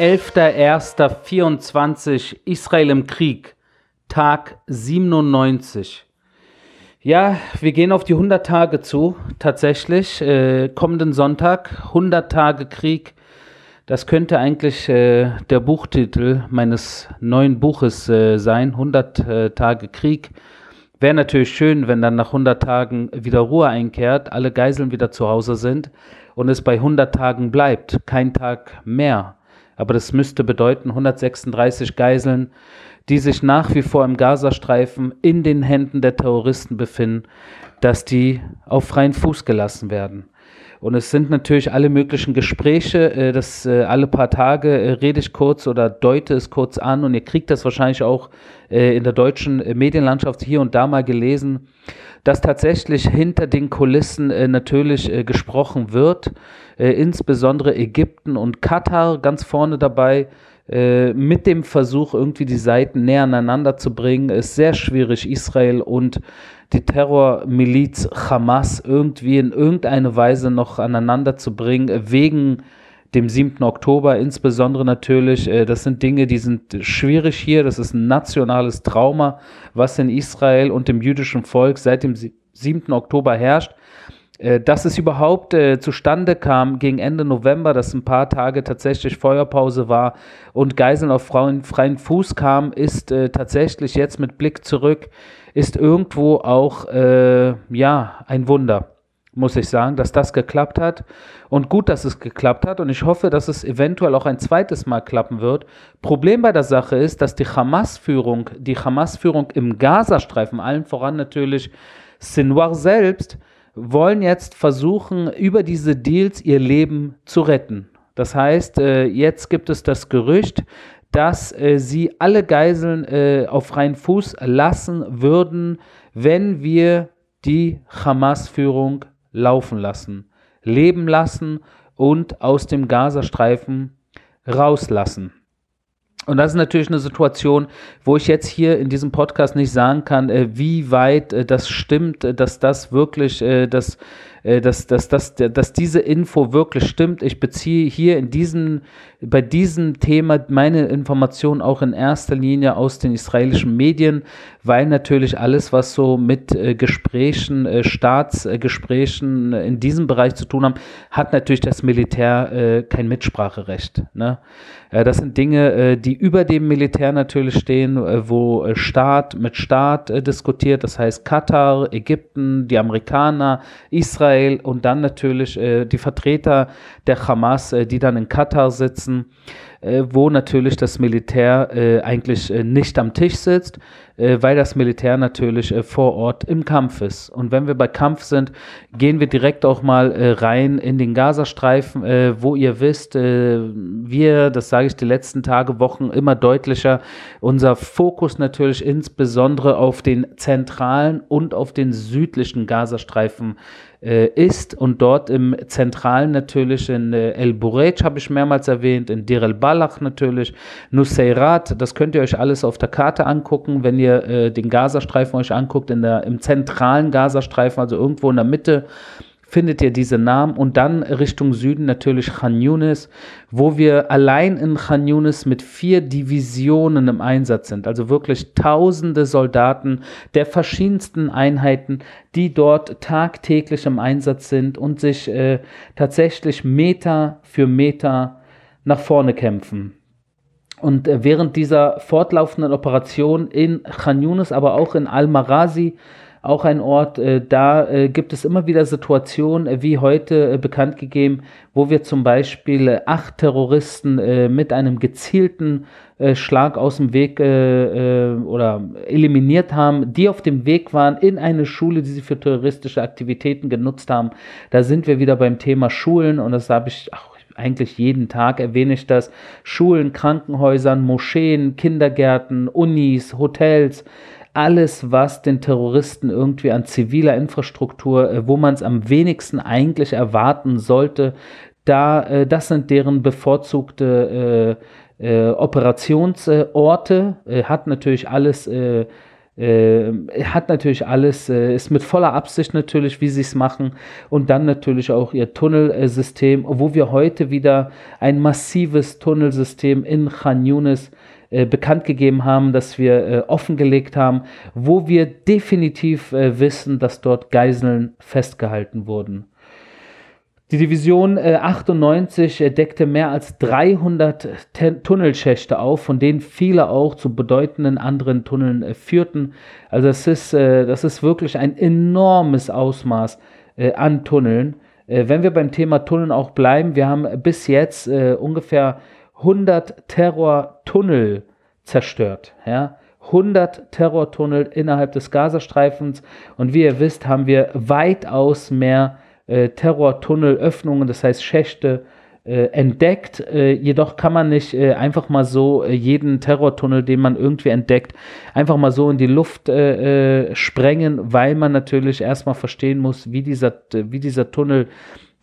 11.01.24 Israel im Krieg, Tag 97. Ja, wir gehen auf die 100 Tage zu, tatsächlich. Äh, kommenden Sonntag, 100 Tage Krieg. Das könnte eigentlich äh, der Buchtitel meines neuen Buches äh, sein, 100 äh, Tage Krieg. Wäre natürlich schön, wenn dann nach 100 Tagen wieder Ruhe einkehrt, alle Geiseln wieder zu Hause sind und es bei 100 Tagen bleibt, kein Tag mehr. Aber das müsste bedeuten 136 Geiseln, die sich nach wie vor im Gazastreifen in den Händen der Terroristen befinden, dass die auf freien Fuß gelassen werden. Und es sind natürlich alle möglichen Gespräche, äh, das äh, alle paar Tage äh, rede ich kurz oder deute es kurz an. Und ihr kriegt das wahrscheinlich auch in der deutschen Medienlandschaft hier und da mal gelesen, dass tatsächlich hinter den Kulissen natürlich gesprochen wird, insbesondere Ägypten und Katar ganz vorne dabei mit dem Versuch, irgendwie die Seiten näher aneinander zu bringen, ist sehr schwierig, Israel und die Terrormiliz Hamas irgendwie in irgendeine Weise noch aneinander zu bringen, wegen dem 7. Oktober insbesondere natürlich. Äh, das sind Dinge, die sind schwierig hier. Das ist ein nationales Trauma, was in Israel und dem jüdischen Volk seit dem 7. Oktober herrscht. Äh, dass es überhaupt äh, zustande kam gegen Ende November, dass ein paar Tage tatsächlich Feuerpause war und Geiseln auf freien, Fuß kam, ist äh, tatsächlich jetzt mit Blick zurück ist irgendwo auch äh, ja ein Wunder, muss ich sagen, dass das geklappt hat. Und gut, dass es geklappt hat. Und ich hoffe, dass es eventuell auch ein zweites Mal klappen wird. Problem bei der Sache ist, dass die Hamas-Führung, die Hamas-Führung im Gazastreifen, allen voran natürlich Sinwar selbst, wollen jetzt versuchen, über diese Deals ihr Leben zu retten. Das heißt, äh, jetzt gibt es das Gerücht, dass äh, sie alle Geiseln äh, auf freien Fuß lassen würden, wenn wir die Hamas-Führung laufen lassen, leben lassen und aus dem Gazastreifen rauslassen. Und das ist natürlich eine Situation, wo ich jetzt hier in diesem Podcast nicht sagen kann, äh, wie weit äh, das stimmt, äh, dass das wirklich das dass, dass, dass, dass diese Info wirklich stimmt. Ich beziehe hier in diesem, bei diesem Thema meine Informationen auch in erster Linie aus den israelischen Medien, weil natürlich alles, was so mit äh, Gesprächen, äh, Staatsgesprächen äh, in diesem Bereich zu tun haben, hat natürlich das Militär äh, kein Mitspracherecht. Ne? Äh, das sind Dinge, die über dem Militär natürlich stehen, wo Staat mit Staat diskutiert, das heißt Katar, Ägypten, die Amerikaner, Israel, und dann natürlich äh, die Vertreter der Hamas, äh, die dann in Katar sitzen, äh, wo natürlich das Militär äh, eigentlich äh, nicht am Tisch sitzt, äh, weil das Militär natürlich vor Ort im Kampf ist. Und wenn wir bei Kampf sind, gehen wir direkt auch mal rein in den Gazastreifen, wo ihr wisst, wir, das sage ich die letzten Tage, Wochen immer deutlicher, unser Fokus natürlich insbesondere auf den zentralen und auf den südlichen Gazastreifen äh, ist und dort im Zentralen natürlich in äh, El Burej habe ich mehrmals erwähnt, in Dir el Balach natürlich, Nuseirat, das könnt ihr euch alles auf der Karte angucken, wenn ihr äh, den Gazastreifen euch anguckt, in der, im zentralen Gazastreifen, also irgendwo in der Mitte findet ihr diese Namen und dann Richtung Süden natürlich Khan Yunis, wo wir allein in Khan Yunis mit vier Divisionen im Einsatz sind, also wirklich tausende Soldaten der verschiedensten Einheiten, die dort tagtäglich im Einsatz sind und sich äh, tatsächlich Meter für Meter nach vorne kämpfen. Und äh, während dieser fortlaufenden Operation in Khan Yunis, aber auch in Al-Marazi, auch ein Ort, äh, da äh, gibt es immer wieder Situationen, äh, wie heute bekannt gegeben, wo wir zum Beispiel acht Terroristen mit einem gezielten Schlag aus dem Weg oder eliminiert haben, die auf dem Weg waren in eine Schule, die sie für terroristische Aktivitäten genutzt haben. Da sind wir wieder beim Thema Schulen und das habe ich auch eigentlich jeden Tag erwähne ich das. Schulen, Krankenhäusern, Moscheen, Kindergärten, Unis, Hotels, alles, was den Terroristen irgendwie an ziviler Infrastruktur, äh, wo man es am wenigsten eigentlich erwarten sollte, da, äh, das sind deren bevorzugte äh, äh, Operationsorte, äh, hat natürlich alles Äh, hat natürlich alles, äh, ist mit voller Absicht natürlich, wie sie es machen. Und dann natürlich auch ihr Tunnelsystem, wo wir heute wieder ein massives Tunnelsystem in Khan Yunis äh, bekannt gegeben haben, dass wir äh, offengelegt haben, wo wir definitiv äh, wissen, dass dort Geiseln festgehalten wurden. Die Division äh, 98 äh, deckte mehr als 300 Ten Tunnelschächte auf, von denen viele auch zu bedeutenden anderen Tunneln äh, führten. Also das ist, das ist wirklich ein enormes Ausmaß an Tunneln. Wenn wir beim Thema Tunneln auch bleiben, wir haben bis jetzt ungefähr 100 Terrortunnel zerstört. Ja? 100 Terrortunnel innerhalb des Gazastreifens und wie ihr wisst, haben wir weitaus mehr äh, Terrortunnelöffnungen, das heißt Schächte, äh, entdeckt. Äh, jedoch kann man nicht äh, einfach mal so äh, jeden Terrortunnel, den man irgendwie entdeckt, einfach mal so in die Luft äh, sprengen, weil man natürlich erstmal verstehen muss, wie dieser, wie dieser Tunnel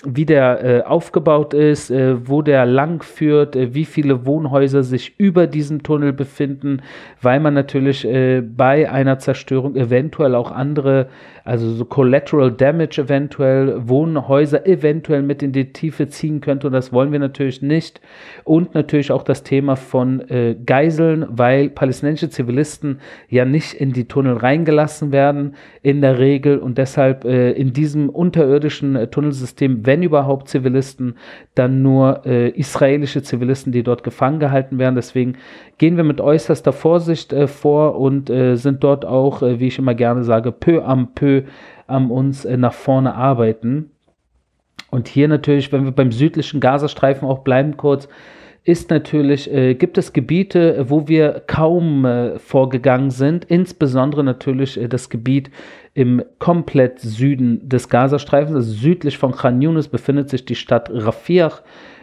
wie der äh, aufgebaut ist, äh, wo der lang führt, äh, wie viele Wohnhäuser sich über diesem Tunnel befinden, weil man natürlich äh, bei einer Zerstörung eventuell auch andere also so Collateral Damage eventuell, Wohnhäuser eventuell mit in die Tiefe ziehen könnte und das wollen wir natürlich nicht. Und natürlich auch das Thema von äh, Geiseln, weil palästinensische Zivilisten ja nicht in die Tunnel reingelassen werden in der Regel und deshalb äh, in diesem unterirdischen äh, Tunnelsystem, wenn überhaupt Zivilisten, dann nur äh, israelische Zivilisten, die dort gefangen gehalten werden. Deswegen gehen wir mit äußerster Vorsicht äh, vor und äh, sind dort auch, wie ich immer gerne sage, peu am peu am uns äh, nach vorne arbeiten. Und hier natürlich, wenn wir beim südlichen Gazastreifen auch bleiben kurz, ist natürlich, äh, gibt es Gebiete, wo wir kaum äh, vorgegangen sind, insbesondere natürlich äh, das Gebiet im komplett Süden des Gazastreifens, also südlich von Khan Yunis befindet sich die Stadt Rafah, äh,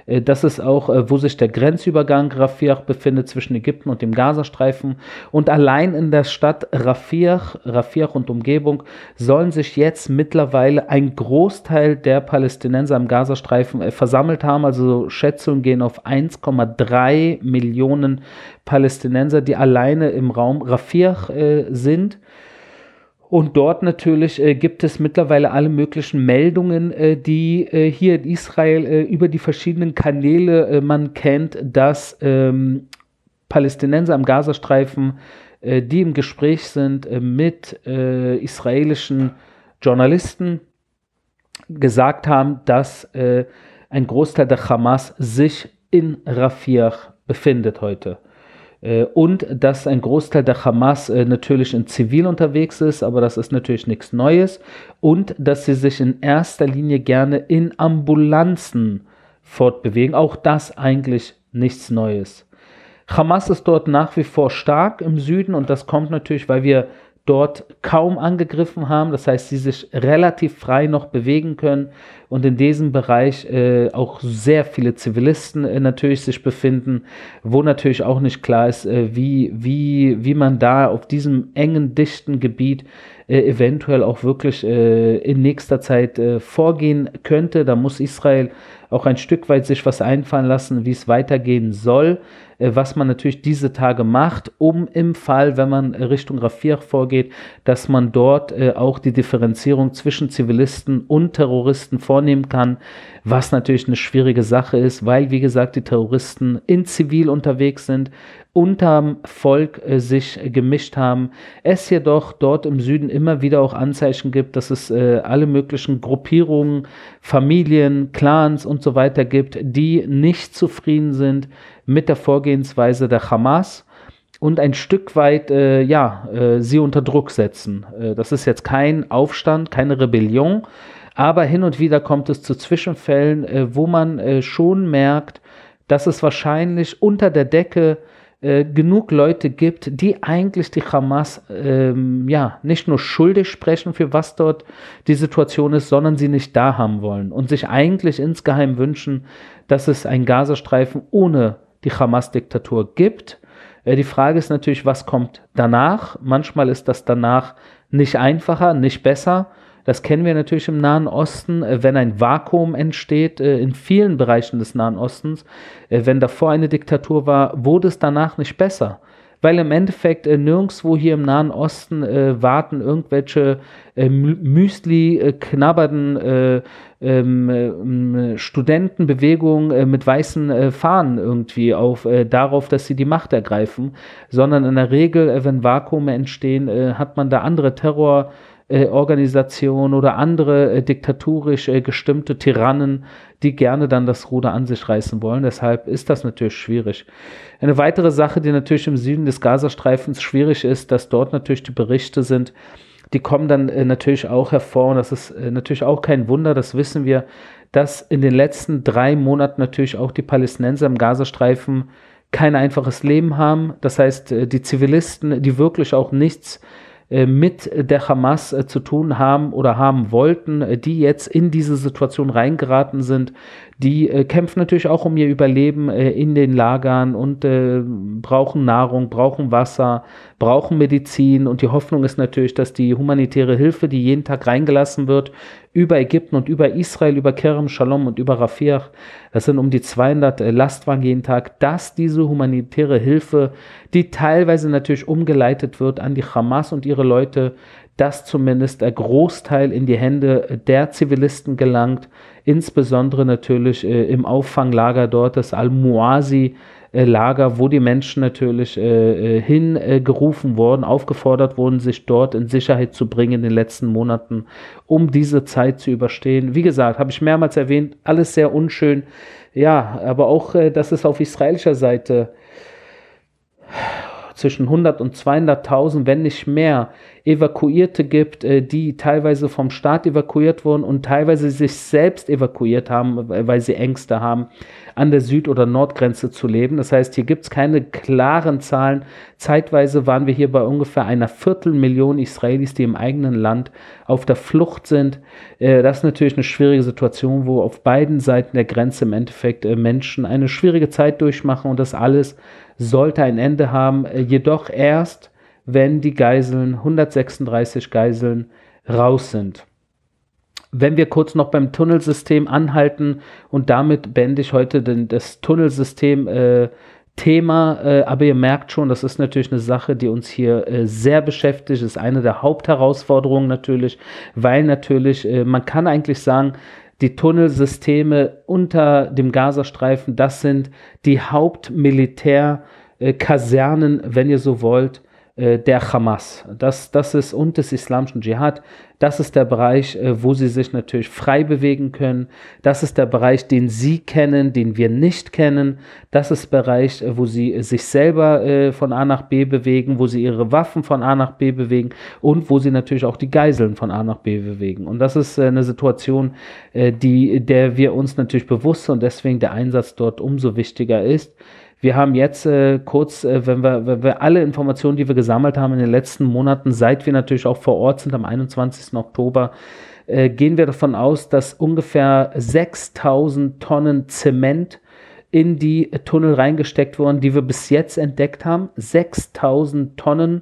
das ist auch, äh, wo sich der Grenzübergang Rafah befindet zwischen Ägypten und dem Gazastreifen. Und allein in der Stadt Rafah, Rafah und Umgebung sollen sich jetzt mittlerweile ein Großteil der Palästinenser im Gazastreifen äh, versammelt haben. Also Schätzungen gehen auf 1,3 Millionen Palästinenser, die alleine im Raum Rafah äh, sind. Und dort natürlich äh, gibt es mittlerweile alle möglichen Meldungen, äh, die äh, hier in Israel äh, über die verschiedenen Kanäle äh, man kennt, dass ähm, Palästinenser am Gazastreifen, äh, die im Gespräch sind mit israelischen Journalisten, gesagt haben, dass ein Großteil der Hamas sich in Rafah befindet heute. Äh, und dass ein Großteil der Hamas äh, natürlich in Zivil unterwegs ist, aber das ist natürlich nichts Neues. Und dass sie sich in erster Linie gerne in Ambulanzen fortbewegen. Auch das eigentlich nichts Neues. Hamas ist dort nach wie vor stark im Süden und das kommt natürlich, weil wir dort kaum angegriffen haben. Das heißt, sie sich relativ frei noch bewegen können und in diesem Bereich äh, auch sehr viele Zivilisten äh, natürlich sich befinden, wo natürlich auch nicht klar ist, äh, wie, wie, wie man da auf diesem engen, dichten Gebiet äh, eventuell auch wirklich äh, in nächster Zeit äh, vorgehen könnte. Da muss Israel auch ein Stück weit sich was einfallen lassen, wie es weitergehen soll. Äh, was man natürlich diese Tage macht, um im Fall, wenn man Richtung Rafir vorgeht, dass man dort äh, auch die Differenzierung zwischen Zivilisten und Terroristen vornehmen kann, was natürlich eine schwierige Sache ist, weil, wie gesagt, die Terroristen in Zivil unterwegs sind, unterm Volk äh, sich gemischt haben. Es jedoch dort im Süden immer wieder auch Anzeichen gibt, dass es äh, alle möglichen Gruppierungen, Familien, Clans und so weiter gibt, die nicht zufrieden sind mit der Vorgehensweise der Hamas und ein Stück weit äh, ja, äh, sie unter Druck setzen. Äh, das ist jetzt kein Aufstand, keine Rebellion, aber hin und wieder kommt es zu Zwischenfällen, äh, wo man äh, schon merkt, dass es wahrscheinlich unter der Decke äh, genug Leute gibt, die eigentlich die Hamas ähm, ja nicht nur schuldig sprechen für was dort die Situation ist, sondern sie nicht da haben wollen und sich eigentlich insgeheim wünschen, dass es einen Gazastreifen ohne die Hamas-Diktatur gibt. Äh, die Frage ist natürlich, was kommt danach? Manchmal ist das danach nicht einfacher, nicht besser. Das kennen wir natürlich im Nahen Osten, äh, wenn ein Vakuum entsteht äh, in vielen Bereichen des Nahen Ostens. Wenn davor eine Diktatur war, wurde es danach nicht besser weil im Endeffekt äh, nirgendwo hier im Nahen Osten äh, warten irgendwelche äh, Müsli äh, knabbernden äh, ähm, äh, Studentenbewegungen mit weißen Fahnen irgendwie auf darauf, dass sie die Macht ergreifen, sondern in der Regel, wenn Vakuume entstehen, hat man da andere Terror äh, oder andere äh, diktatorisch äh, gestimmte Tyrannen, die gerne dann das Ruder an sich reißen wollen. Deshalb ist das natürlich schwierig. Eine weitere Sache, die natürlich im Süden des Gazastreifens schwierig ist, dass dort natürlich die Berichte sind, die kommen dann äh, natürlich auch hervor und das ist äh, natürlich auch kein Wunder, das wissen wir, dass in den letzten drei Monaten natürlich auch die Palästinenser im Gazastreifen kein einfaches Leben haben. Das heißt, äh, die Zivilisten, die wirklich auch nichts äh, mit der Hamas äh, zu tun haben oder haben wollten, äh, die jetzt in diese Situation reingeraten sind, die kämpfen natürlich auch um ihr Überleben in den Lagern und brauchen Nahrung, brauchen Wasser, brauchen Medizin. Und die Hoffnung ist natürlich, dass die humanitäre Hilfe, die jeden Tag reingelassen wird, über Ägypten und über Israel, über Kerem Shalom und über Rafiach, das sind um die 200 Lastwagen jeden Tag, dass diese humanitäre Hilfe, die teilweise natürlich umgeleitet wird an die Hamas und ihre Leute, dass zumindest der Großteil in die Hände der Zivilisten gelangt, insbesondere natürlich äh, im Auffanglager dort, das Al-Muasi, äh, wo die Menschen natürlich äh, äh hingerufen äh, wurden, aufgefordert wurden, sich dort in Sicherheit zu bringen in den letzten Monaten, um diese Zeit zu überstehen. Wie gesagt, habe ich mehrmals erwähnt, alles sehr unschön. Ja, aber auch, dass es auf israelischer Seite zwischen 100 und 200.000, wenn nicht mehr, Evakuierte gibt, äh, die teilweise vom Staat evakuiert wurden und teilweise sich selbst evakuiert haben, weil sie Ängste haben, an der Süd- oder Nordgrenze zu leben. Das heißt, hier gibt es keine klaren Zahlen. Zeitweise waren wir hier bei ungefähr einer Viertelmillion Israelis, die im eigenen Land auf der Flucht sind. Äh, das ist natürlich eine schwierige Situation, wo auf beiden Seiten der Grenze im Endeffekt äh, Menschen eine schwierige Zeit durchmachen und das alles sollte ein Ende haben, jedoch erst, wenn die Geiseln, 136 Geiseln, raus sind. Wenn wir kurz noch beim Tunnelsystem anhalten und damit beende ich heute den, das Tunnelsystem äh, äh, aber ihr merkt schon, das ist natürlich eine Sache, die uns hier äh, sehr beschäftigt, ist eine der Hauptherausforderungen natürlich, weil natürlich, äh, man kann eigentlich sagen, die Tunnelsysteme unter dem Gazastreifen, das sind die Hauptmilitärkasernen, wenn ihr so wollt, der Hamas. Das, das ist und des islamischen Dschihad. Das ist der Bereich, äh, wo sie sich natürlich frei bewegen können. Das ist der Bereich, den sie kennen, den wir nicht kennen. Das ist der Bereich, äh, wo sie sich selber von A nach B bewegen, wo sie ihre Waffen von A nach B bewegen und wo sie natürlich auch die Geiseln von A nach B bewegen. Und das ist eine Situation, die, der wir uns natürlich bewusst sind und deswegen der Einsatz dort umso wichtiger ist. Wir haben jetzt äh, kurz, äh, wenn, wir, wenn wir alle Informationen, die wir gesammelt haben in den letzten Monaten, seit wir natürlich auch vor Ort sind am 21. Oktober, äh, gehen wir davon aus, dass ungefähr 6000 Tonnen Zement in die Tunnel reingesteckt wurden, die wir bis jetzt entdeckt haben. 6000 Tonnen,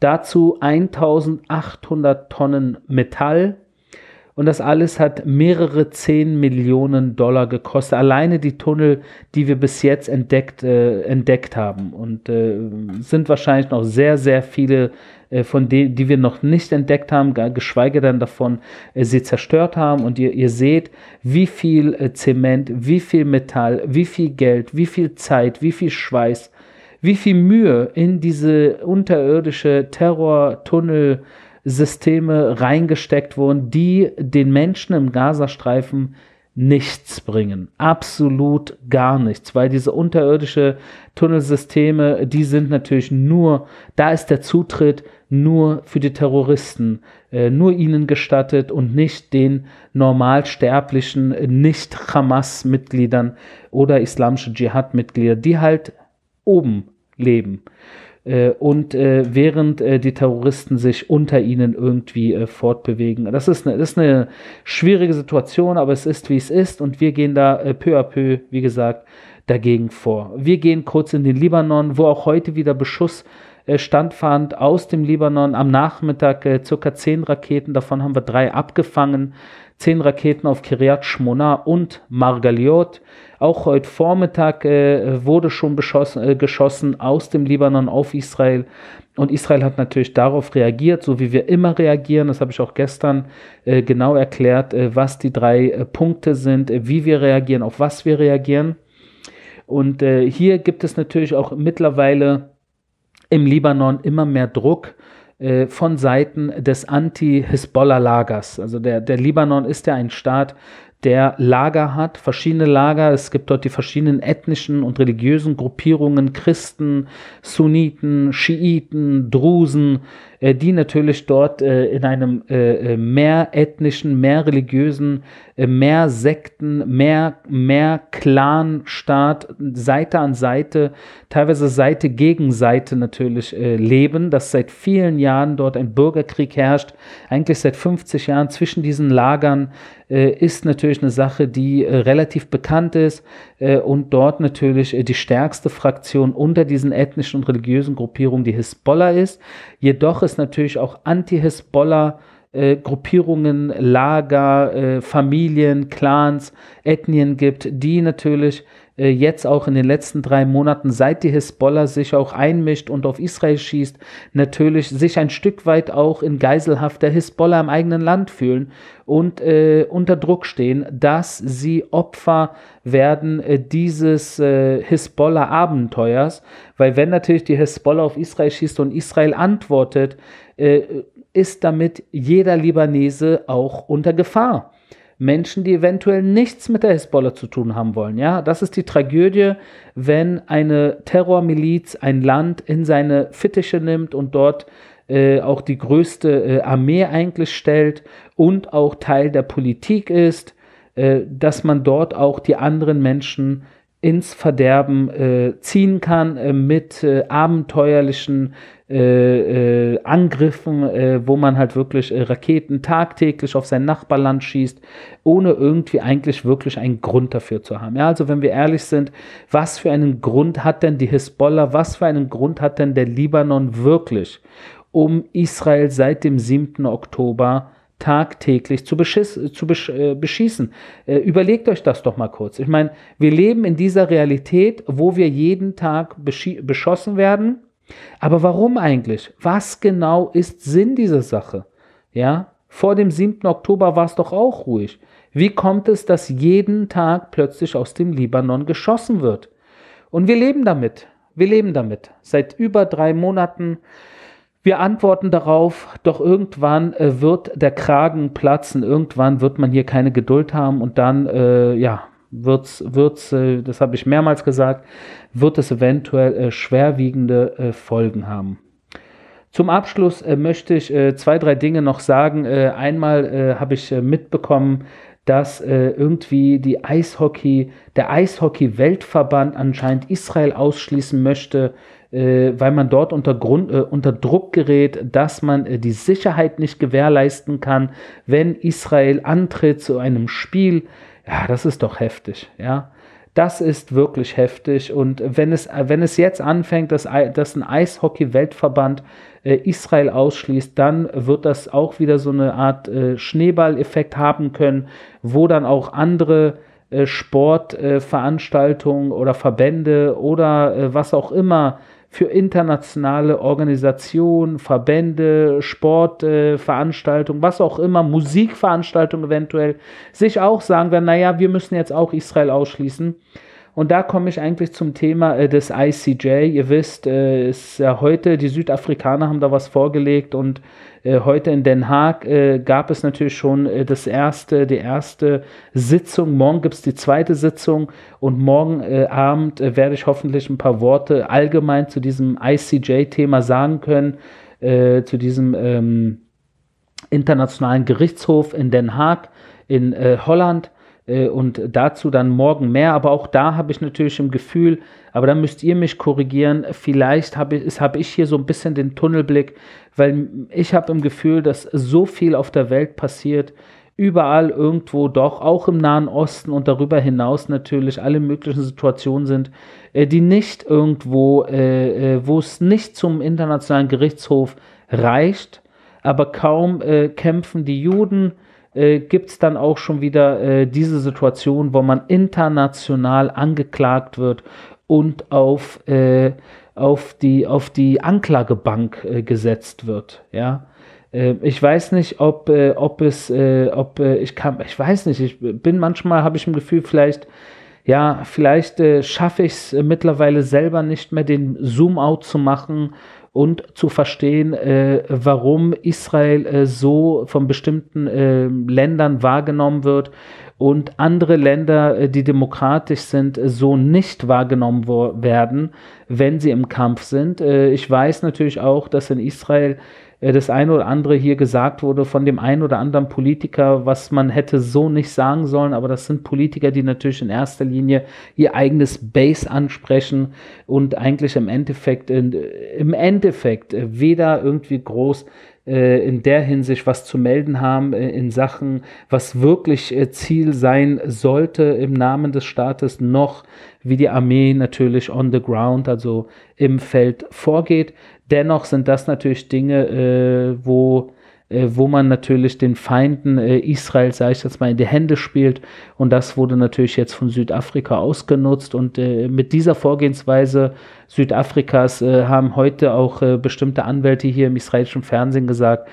dazu 1800 Tonnen Metall, und das alles hat mehrere 10 Millionen Dollar gekostet. Alleine die Tunnel, die wir bis jetzt entdeckt, äh, entdeckt haben. Und äh, sind wahrscheinlich noch sehr, sehr viele äh, von denen, die wir noch nicht entdeckt haben, geschweige denn davon äh, sie zerstört haben. Und ihr, ihr seht, wie viel äh, Zement, wie viel Metall, wie viel Geld, wie viel Zeit, wie viel Schweiß, wie viel Mühe in diese unterirdische Terror-Tunnel- Systeme reingesteckt wurden, die den Menschen im Gazastreifen nichts bringen. Absolut gar nichts, weil diese unterirdische Tunnelsysteme, die sind natürlich nur, da ist der Zutritt nur für die Terroristen, äh, nur ihnen gestattet und nicht den normalsterblichen Nicht-Hamas-Mitgliedern oder islamische Dschihad-Mitglieder, die halt oben leben. Äh, und äh, während äh, die Terroristen sich unter ihnen irgendwie äh, fortbewegen. Das ist, eine, das ist eine schwierige Situation, aber es ist, wie es ist und wir gehen da äh, peu à peu, wie gesagt, dagegen vor. Wir gehen kurz in den Libanon, wo auch heute wieder Beschuss äh, standfand aus dem Libanon. Am Nachmittag circa zehn Raketen, davon haben wir drei abgefangen. Zehn Raketen auf Kiryat Shmona und Margaliot. Auch heute Vormittag äh, wurde schon äh, geschossen aus dem Libanon auf Israel. Und Israel hat natürlich darauf reagiert, so wie wir immer reagieren. Das habe ich auch gestern äh, genau erklärt, äh, was die drei äh, Punkte sind, äh, wie wir reagieren, auf was wir reagieren. Und hier gibt es natürlich auch mittlerweile im Libanon immer mehr Druck äh, von Seiten des Anti-Hisbollah-Lagers. Also der, der Libanon ist ja ein Staat, der Lager hat, verschiedene Lager. Es gibt dort die verschiedenen ethnischen und religiösen Gruppierungen, Christen, Sunniten, Schiiten, Drusen, die natürlich dort äh, in einem äh, mehr ethnischen, mehr religiösen, mehr Sekten, mehr, mehr Clan-Staat, Seite an Seite, teilweise Seite gegen Seite natürlich leben, dass seit vielen Jahren dort ein Bürgerkrieg herrscht, eigentlich seit 50 Jahren zwischen diesen Lagern ist natürlich eine Sache, die relativ bekannt ist und dort natürlich die stärkste Fraktion unter diesen ethnischen und religiösen Gruppierungen die Hisbollah ist. Jedoch ist natürlich auch Anti-Hisbollah äh, Gruppierungen, Lager, äh, Familien, Clans, Ethnien gibt, die natürlich jetzt auch in den letzten drei Monaten, seit die Hisbollah sich auch einmischt und auf Israel schießt, natürlich sich ein Stück weit auch in Geiselhaft der Hisbollah im eigenen Land fühlen und äh, unter Druck stehen, dass sie Opfer werden äh, dieses äh, Hisbollah-Abenteuers, weil wenn natürlich die Hisbollah auf Israel schießt und Israel antwortet, äh, ist damit jeder Libanese auch unter Gefahr. Menschen, die eventuell nichts mit der Hisbollah zu tun haben wollen. Ja, das ist die Tragödie, wenn eine Terrormiliz ein Land in seine Fittiche nimmt und dort äh, auch die größte äh, Armee eigentlich stellt und auch Teil der Politik ist, äh, dass man dort auch die anderen Menschen ins Verderben äh, ziehen kann äh, mit äh, abenteuerlichen äh, äh, Angriffen, äh, wo man halt wirklich Raketen tagtäglich auf sein Nachbarland schießt, ohne irgendwie eigentlich wirklich einen Grund dafür zu haben. Ja, also wenn wir ehrlich sind, was für einen Grund hat denn die Hisbollah, was für einen Grund hat denn der Libanon wirklich, um Israel seit dem 7. Oktober tagtäglich zu, beschiss, zu besch, äh, beschießen. Äh, überlegt euch das doch mal kurz. Ich meine, wir leben in dieser Realität, wo wir jeden Tag beschossen werden. Aber warum eigentlich? Was genau ist Sinn dieser Sache? Ja, vor dem 7. Oktober war es doch auch ruhig. Wie kommt es, dass jeden Tag plötzlich aus dem Libanon geschossen wird? Und wir leben damit. Wir leben damit. Seit über drei Monaten wir antworten darauf, doch irgendwann äh, wird der Kragen platzen, irgendwann wird man hier keine Geduld haben und dann, äh, ja, wird's, wird's, äh, das habe ich mehrmals gesagt, wird es eventuell äh, schwerwiegende äh, Folgen haben. Zum Abschluss äh, möchte ich zwei, drei Dinge noch sagen. einmal habe ich mitbekommen, dass irgendwie die Eishockey, der Eishockey-Weltverband anscheinend Israel ausschließen möchte äh, weil man dort unter, Grund, äh, unter Druck gerät, dass man äh, die Sicherheit nicht gewährleisten kann, wenn Israel antritt zu einem Spiel. Ja, das ist doch heftig, ja. Das ist wirklich heftig. Und wenn es, wenn es jetzt anfängt, dass, dass ein Eishockey-Weltverband äh, Israel ausschließt, dann wird das auch wieder so eine Art äh, Schneeballeffekt haben können, wo dann auch andere äh, Sportveranstaltungen oder Verbände oder was auch immer für internationale Organisationen, Verbände, Sportveranstaltungen, äh, was auch immer, Musikveranstaltungen eventuell, sich auch sagen werden, naja, wir müssen jetzt auch Israel ausschließen. Und da komme ich eigentlich zum Thema äh, des ICJ. Ihr wisst, äh, ist ja heute, die Südafrikaner haben da was vorgelegt und äh, heute in Den Haag äh, gab es natürlich schon äh, das erste, die erste Sitzung. Morgen gibt es die zweite Sitzung und morgen Abend werde ich hoffentlich ein paar Worte allgemein zu diesem ICJ-Thema sagen können, zu diesem ähm, internationalen Gerichtshof in Den Haag in Holland und dazu dann morgen mehr. Aber auch da habe ich natürlich im Gefühl, aber da müsst ihr mich korrigieren, vielleicht habe ich, hab ich hier so ein bisschen den Tunnelblick, weil ich habe im Gefühl, dass so viel auf der Welt passiert. Überall irgendwo doch, auch im Nahen Osten und darüber hinaus natürlich alle möglichen Situationen sind, äh, die nicht irgendwo, äh, äh, wo es nicht zum internationalen Gerichtshof reicht, aber kaum äh, kämpfen die Juden, äh, gibt es dann auch schon wieder äh, diese Situation, wo man international angeklagt wird und auf, äh, auf, die, auf die Anklagebank äh, gesetzt wird. Ja. Äh, ich weiß nicht, ob, ob es, ob ich kann, ich weiß nicht, ich bin manchmal, habe ich im Gefühl, vielleicht ja, vielleicht äh, schaffe ich es äh, mittlerweile selber nicht mehr, den Zoom-out zu machen und zu verstehen, äh, warum Israel äh, so von bestimmten äh, Ländern wahrgenommen wird und andere Länder, äh, die demokratisch sind, so nicht wahrgenommen werden, wenn sie im Kampf sind. ich weiß natürlich auch, dass in Israel äh, das eine oder andere hier gesagt wurde von dem einen oder anderen Politiker, was man hätte so nicht sagen sollen, aber das sind Politiker, die natürlich in erster Linie ihr eigenes Base ansprechen und eigentlich im Endeffekt, im Endeffekt äh, weder irgendwie groß äh, in der Hinsicht was zu melden haben in Sachen, was wirklich Ziel sein sollte im Namen des Staates, noch wie die Armee natürlich on the ground, also im Feld vorgeht. Dennoch sind das natürlich Dinge, äh, wo, äh, wo man natürlich den Feinden äh, Israel, sage ich jetzt mal, in die Hände spielt. Und das wurde natürlich jetzt von Südafrika ausgenutzt. Und äh, mit dieser Vorgehensweise Südafrikas äh, haben heute auch äh, bestimmte Anwälte hier im israelischen Fernsehen gesagt,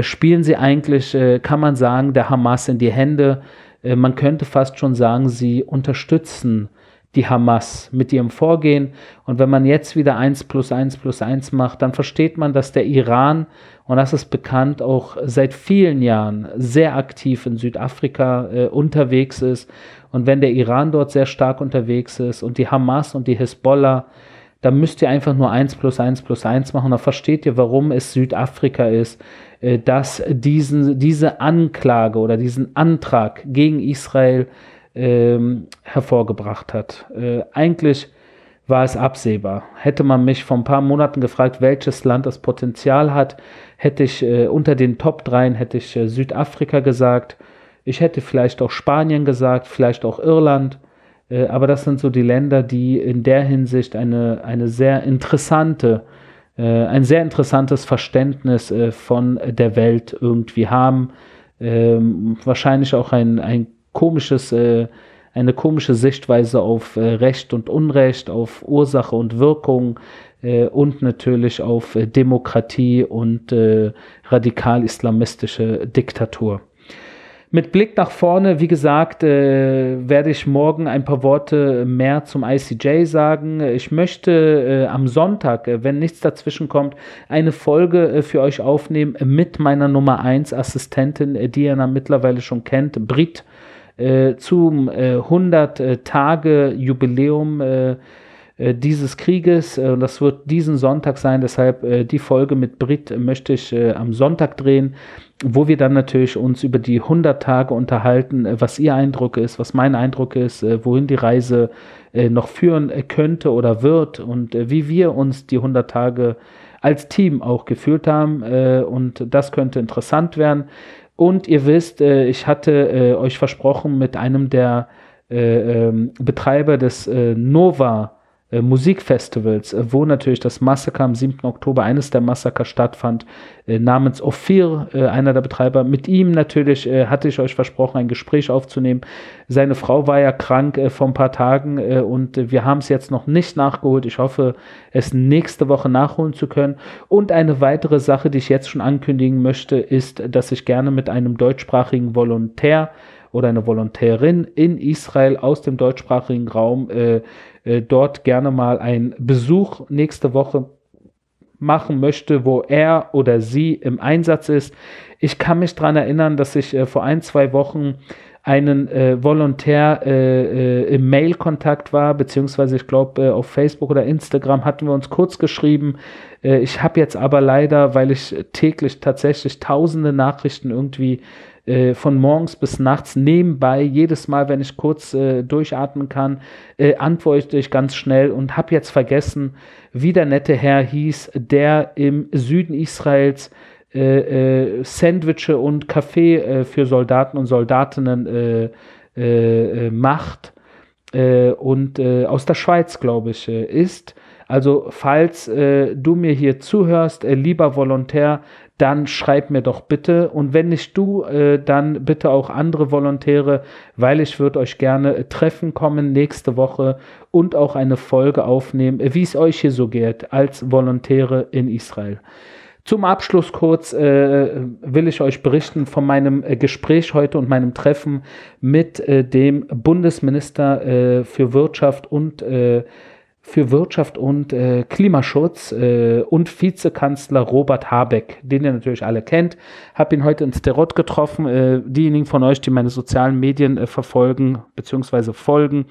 spielen sie eigentlich, kann man sagen, der Hamas in die Hände. man könnte fast schon sagen, sie unterstützen die Hamas mit ihrem Vorgehen. Und wenn man jetzt wieder 1 plus 1 plus 1 macht, dann versteht man, dass der Iran, und das ist bekannt, auch seit vielen Jahren sehr aktiv in Südafrika äh, unterwegs ist. Und wenn der Iran dort sehr stark unterwegs ist und die Hamas und die Hisbollah, dann müsst ihr einfach nur 1 plus 1 plus 1 machen. Dann versteht ihr, warum es Südafrika ist, äh, dass diesen, diese Anklage oder diesen Antrag gegen Israel ähm, hervorgebracht hat. Äh, eigentlich war es absehbar. Hätte man mich vor ein paar Monaten gefragt, welches Land das Potenzial hat, hätte ich äh, unter den Top 3 hätte ich äh, Südafrika gesagt. Ich hätte vielleicht auch Spanien gesagt, vielleicht auch Irland. Äh, aber das sind so die Länder, die in der Hinsicht eine, eine sehr interessante, äh, ein sehr interessantes Verständnis äh, von der Welt irgendwie haben. Ähm, wahrscheinlich auch ein, ein komisches, äh, eine komische Sichtweise auf äh, Recht und Unrecht, auf Ursache und Wirkung äh, und natürlich auf äh, Demokratie und äh, radikal-islamistische Diktatur. Mit Blick nach vorne, wie gesagt, äh, werde ich morgen ein paar Worte mehr zum ICJ sagen. Ich möchte am Sonntag, wenn nichts dazwischen kommt, eine Folge für euch aufnehmen mit meiner Nummer 1 Assistentin, die ihr mittlerweile schon kennt, Brit äh, zum äh, 100 äh, äh, äh, dieses Krieges. Und das wird diesen Sonntag sein. Deshalb die Folge mit Brit möchte ich am Sonntag drehen, wo wir dann natürlich uns über die 100 Tage unterhalten, was ihr Eindruck ist, was mein Eindruck ist, wohin die Reise noch führen könnte oder wird und wie wir uns die 100 Tage als Team auch gefühlt haben. und das könnte interessant werden. Und ihr wisst, äh, ich hatte äh, euch versprochen, mit einem der äh, ähm, Betreiber des äh, Nova Musikfestivals, äh, wo natürlich das Massaker am 7. Oktober, eines der Massaker stattfand, äh, namens Ophir, äh, einer der Betreiber. Mit ihm natürlich äh, hatte ich euch versprochen, ein Gespräch aufzunehmen. Seine Frau war ja krank äh, vor ein paar Tagen und wir haben es jetzt noch nicht nachgeholt. Ich hoffe, es nächste Woche nachholen zu können. Und eine weitere Sache, die ich jetzt schon ankündigen möchte, ist, dass ich gerne mit einem deutschsprachigen Volontär oder eine Volontärin in Israel aus dem deutschsprachigen Raum äh, äh, dort gerne mal einen Besuch nächste Woche machen möchte, wo er oder sie im Einsatz ist. Ich kann mich daran erinnern, dass ich äh, vor ein, zwei Wochen einen äh, Volontär äh, äh, im Mail-Kontakt war, beziehungsweise ich glaube äh, auf Facebook oder Instagram hatten wir uns kurz geschrieben. Äh, ich habe jetzt aber leider, weil ich täglich tatsächlich tausende Nachrichten irgendwie äh, von morgens bis nachts nebenbei, jedes Mal, wenn ich kurz äh, durchatmen kann, äh, antworte ich ganz schnell und habe jetzt vergessen, wie der nette Herr hieß, der im Süden Israels äh, äh, Sandwiche und Kaffee äh, für Soldaten und Soldatinnen äh, äh, macht und aus der Schweiz, glaube ich, ist. Also falls du mir hier zuhörst, lieber Volontär, dann schreib mir doch bitte. Und wenn nicht du, äh, dann bitte auch andere Volontäre, weil ich würde euch gerne äh, treffen kommen nächste Woche und auch eine Folge aufnehmen, äh, wie es euch hier so geht als Volontäre in Israel. Zum Abschluss kurz äh, will ich euch berichten von meinem äh, Gespräch heute und meinem Treffen mit äh, dem Bundesminister für Wirtschaft und äh, für Wirtschaft und äh, Klimaschutz äh, und Vizekanzler Robert Habeck, den ihr natürlich alle kennt. Habe ihn heute in Sterot getroffen. Äh, diejenigen von euch, die meine sozialen Medien äh, verfolgen bzw. folgen,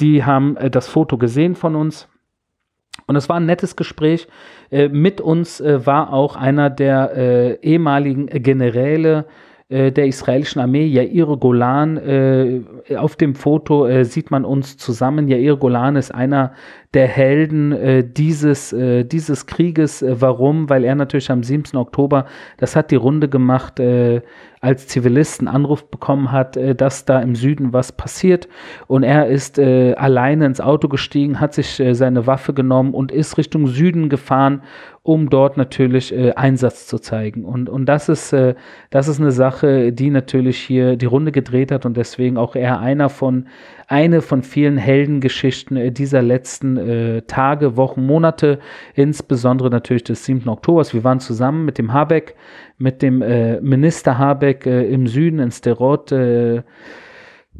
die haben äh, das Foto gesehen von uns. Und es war ein nettes Gespräch. Äh, mit uns war auch einer der ehemaligen Generäle der israelischen Armee, Yair Golan. Äh, auf dem Foto äh, sieht man uns zusammen. Yair Golan ist einer der Helden äh, dieses, äh, dieses Krieges. Äh, warum? Weil er natürlich am 7. Oktober, das hat die Runde gemacht, als Zivilist einen Anruf bekommen hat, dass da im Süden was passiert. Und er ist alleine ins Auto gestiegen, hat sich seine Waffe genommen und ist Richtung Süden gefahren um dort natürlich äh, Einsatz zu zeigen. Und, und das, ist, äh, das ist eine Sache, die natürlich hier die Runde gedreht hat und deswegen auch eher einer von, eine von vielen Heldengeschichten äh, dieser letzten äh, Tage, Wochen, Monate, insbesondere natürlich des 7. Oktobers. Wir waren zusammen mit dem Habeck, mit dem äh, Minister Habeck äh, im Süden in Sterot, äh,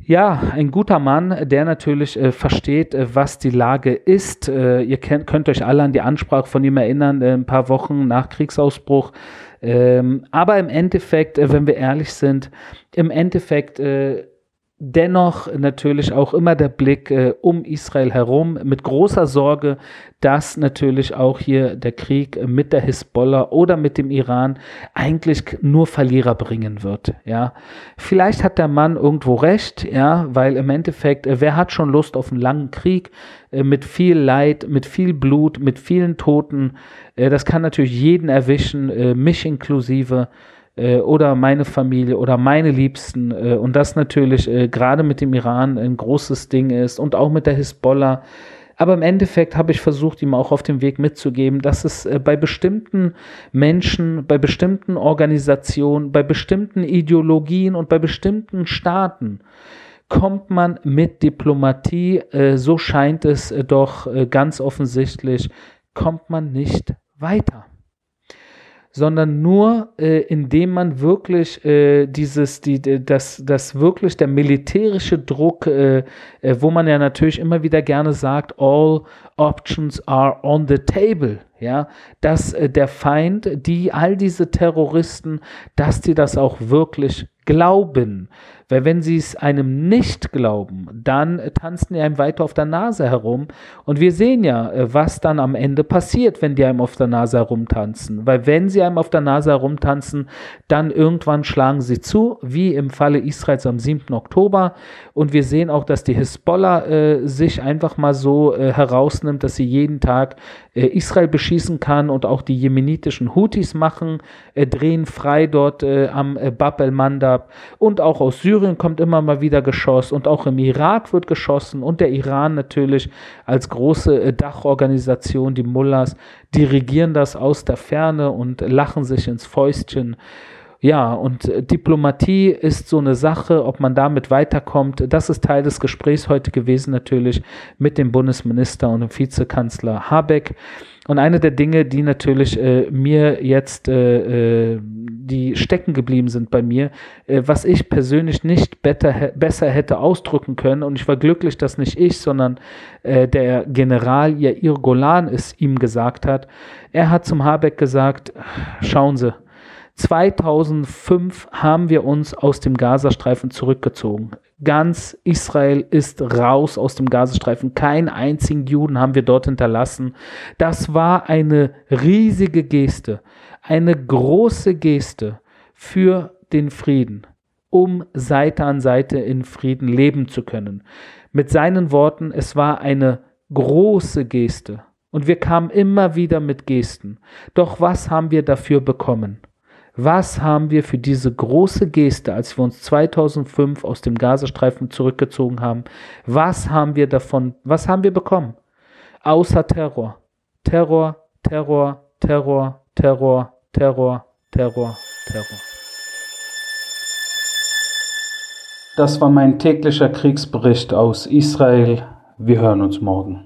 ja, ein guter Mann, der natürlich äh, versteht, äh, was die Lage ist. Ihr kennt, könnt euch alle an die Ansprache von ihm erinnern, ein paar Wochen nach Kriegsausbruch. Ähm, aber im Endeffekt, wenn wir ehrlich sind, im Endeffekt dennoch natürlich auch immer der Blick äh, um Israel herum mit großer Sorge, dass natürlich auch hier der Krieg mit der Hisbollah oder mit dem Iran eigentlich nur Verlierer bringen wird. Ja, vielleicht hat der Mann irgendwo recht, ja, weil im Endeffekt, äh, wer hat schon Lust auf einen langen Krieg äh, mit viel Leid, mit viel Blut, mit vielen Toten? Äh, das kann natürlich jeden erwischen, äh, mich inklusive äh, oder meine Familie oder meine Liebsten äh, und das natürlich äh, gerade mit dem Iran ein großes Ding ist und auch mit der Hisbollah. Aber im Endeffekt habe ich versucht, ihm auch auf dem Weg mitzugeben, dass es äh, bei bestimmten Menschen, bei bestimmten Organisationen, bei bestimmten Ideologien und bei bestimmten Staaten kommt man mit Diplomatie, äh, so scheint es doch ganz offensichtlich, kommt man nicht weiter sondern nur äh, indem man wirklich äh, dieses, die, das, das wirklich der militärische Druck, äh, äh, wo man ja natürlich immer wieder gerne sagt, all options are on the table, ja, dass äh, der Feind, die all diese Terroristen, dass die das auch wirklich glauben. Weil wenn sie es einem nicht glauben, dann tanzen die einem weiter auf der Nase herum. Und wir sehen ja, äh, was dann am Ende passiert, wenn die einem auf der Nase herumtanzen. Weil wenn sie einem auf der Nase herumtanzen, dann irgendwann schlagen sie zu, wie im Falle Israels am 7. Oktober. Und wir sehen auch, dass die Hisbollah äh, sich einfach mal so äh, herausnimmt, dass sie jeden Tag äh, Israel beschießen kann und auch die jemenitischen Houthis machen, äh, drehen frei dort äh, am Bab el-Mandab. Und auch aus Syrien Syrien kommt immer mal wieder Geschoss und auch im Irak wird geschossen und der Iran natürlich als große äh, Dachorganisation, die Mullahs, dirigieren das aus der Ferne und lachen sich ins Fäustchen. Ja, und äh, Diplomatie ist so eine Sache, ob man damit weiterkommt. Das ist Teil des Gesprächs heute gewesen, natürlich mit dem Bundesminister und dem Vizekanzler Habeck. Und eine der Dinge, die natürlich äh, mir jetzt, äh, äh, die stecken geblieben sind bei mir, äh, was ich persönlich nicht better, besser hätte ausdrücken können, und ich war glücklich, dass nicht ich, sondern äh, der General Yair Golan es ihm gesagt hat. Er hat zum Habeck gesagt, schauen Sie, 2005 haben wir uns aus dem Gazastreifen zurückgezogen. Ganz Israel ist raus aus dem Gazastreifen. Keinen einzigen Juden haben wir dort hinterlassen. Das war eine riesige Geste, eine große Geste für den Frieden, um Seite an Seite in Frieden leben zu können. Mit seinen Worten, es war eine große Geste. Und wir kamen immer wieder mit Gesten. Doch was haben wir dafür bekommen? Was haben wir für diese große Geste, als wir uns 2005 aus dem Gazastreifen zurückgezogen haben, was haben wir davon, was haben wir bekommen? Außer Terror. Terror, Terror, Terror, Terror, Terror, Terror, Terror. Das war mein täglicher Kriegsbericht aus Israel. Wir hören uns morgen.